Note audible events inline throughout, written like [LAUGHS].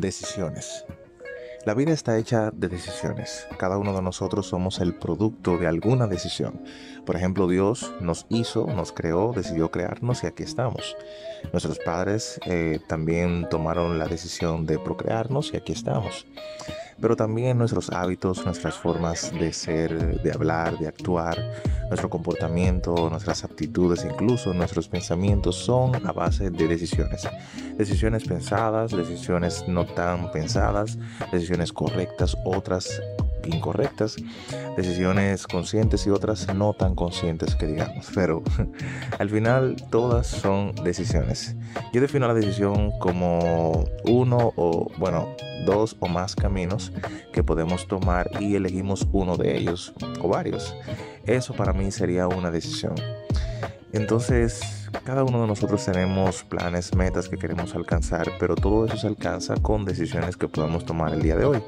Decisiones. La vida está hecha de decisiones. Cada uno de nosotros somos el producto de alguna decisión. Por ejemplo, Dios nos hizo, nos creó, decidió crearnos y aquí estamos. Nuestros padres eh, también tomaron la decisión de procrearnos y aquí estamos pero también nuestros hábitos, nuestras formas de ser, de hablar, de actuar, nuestro comportamiento, nuestras aptitudes, incluso nuestros pensamientos son a base de decisiones. Decisiones pensadas, decisiones no tan pensadas, decisiones correctas, otras incorrectas, decisiones conscientes y otras no tan conscientes que digamos, [LAUGHS] pero al final todas son decisiones. Yo defino la decisión como uno o, bueno, dos o más caminos que podemos tomar y elegimos uno de ellos o varios. Eso para mí sería una decisión. Entonces, cada uno de nosotros tenemos planes, metas que queremos alcanzar, pero todo eso se alcanza con decisiones que podemos tomar el día de hoy.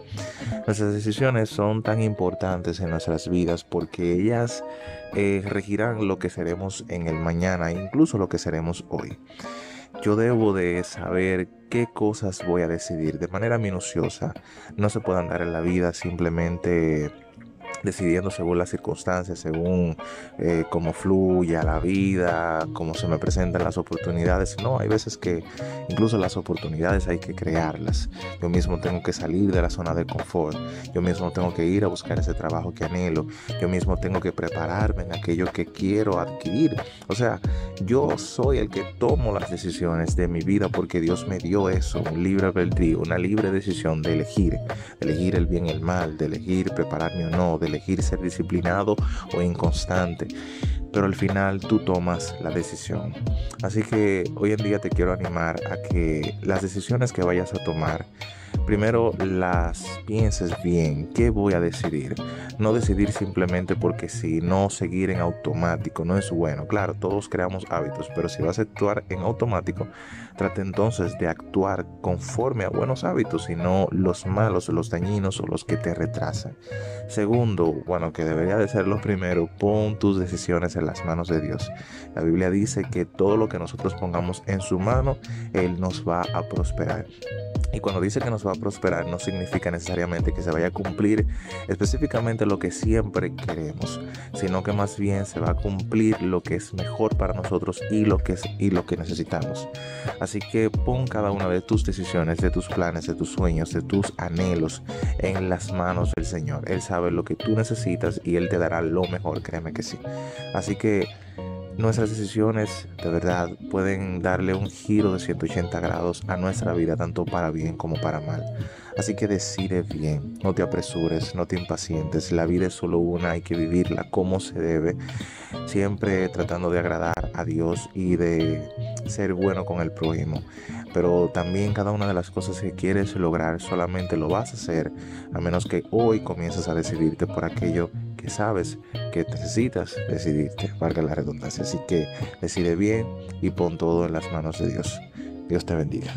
Nuestras decisiones son tan importantes en nuestras vidas porque ellas eh, regirán lo que seremos en el mañana, incluso lo que seremos hoy. Yo debo de saber qué cosas voy a decidir de manera minuciosa. No se puede andar en la vida simplemente decidiendo según las circunstancias, según eh, cómo fluya la vida, cómo se me presentan las oportunidades. No, hay veces que incluso las oportunidades hay que crearlas. Yo mismo tengo que salir de la zona de confort. Yo mismo tengo que ir a buscar ese trabajo que anhelo. Yo mismo tengo que prepararme en aquello que quiero adquirir. O sea, yo soy el que tomo las decisiones de mi vida porque Dios me dio eso, un libre albedrío, una libre decisión de elegir, de elegir el bien y el mal, de elegir prepararme o no, elegir ser disciplinado o inconstante. Pero al final tú tomas la decisión. Así que hoy en día te quiero animar a que las decisiones que vayas a tomar, primero las pienses bien, ¿qué voy a decidir? No decidir simplemente porque si no seguir en automático no es bueno. Claro, todos creamos hábitos, pero si vas a actuar en automático, trate entonces de actuar conforme a buenos hábitos y no los malos, los dañinos o los que te retrasan. Segundo, bueno, que debería de ser lo primero, pon tus decisiones en las manos de Dios. La Biblia dice que todo lo que nosotros pongamos en su mano, Él nos va a prosperar. Y cuando dice que nos va a prosperar, no significa necesariamente que se vaya a cumplir específicamente lo que siempre queremos, sino que más bien se va a cumplir lo que es mejor para nosotros y lo que, es, y lo que necesitamos. Así que pon cada una de tus decisiones, de tus planes, de tus sueños, de tus anhelos en las manos del Señor. Él sabe lo que tú necesitas y Él te dará lo mejor, créeme que sí. Así que nuestras decisiones de verdad pueden darle un giro de 180 grados a nuestra vida, tanto para bien como para mal. Así que decide bien, no te apresures, no te impacientes, la vida es solo una, hay que vivirla como se debe, siempre tratando de agradar a Dios y de ser bueno con el prójimo. Pero también cada una de las cosas que quieres lograr solamente lo vas a hacer a menos que hoy comiences a decidirte por aquello que sabes que necesitas decidirte, valga la redundancia. Así que decide bien y pon todo en las manos de Dios. Dios te bendiga.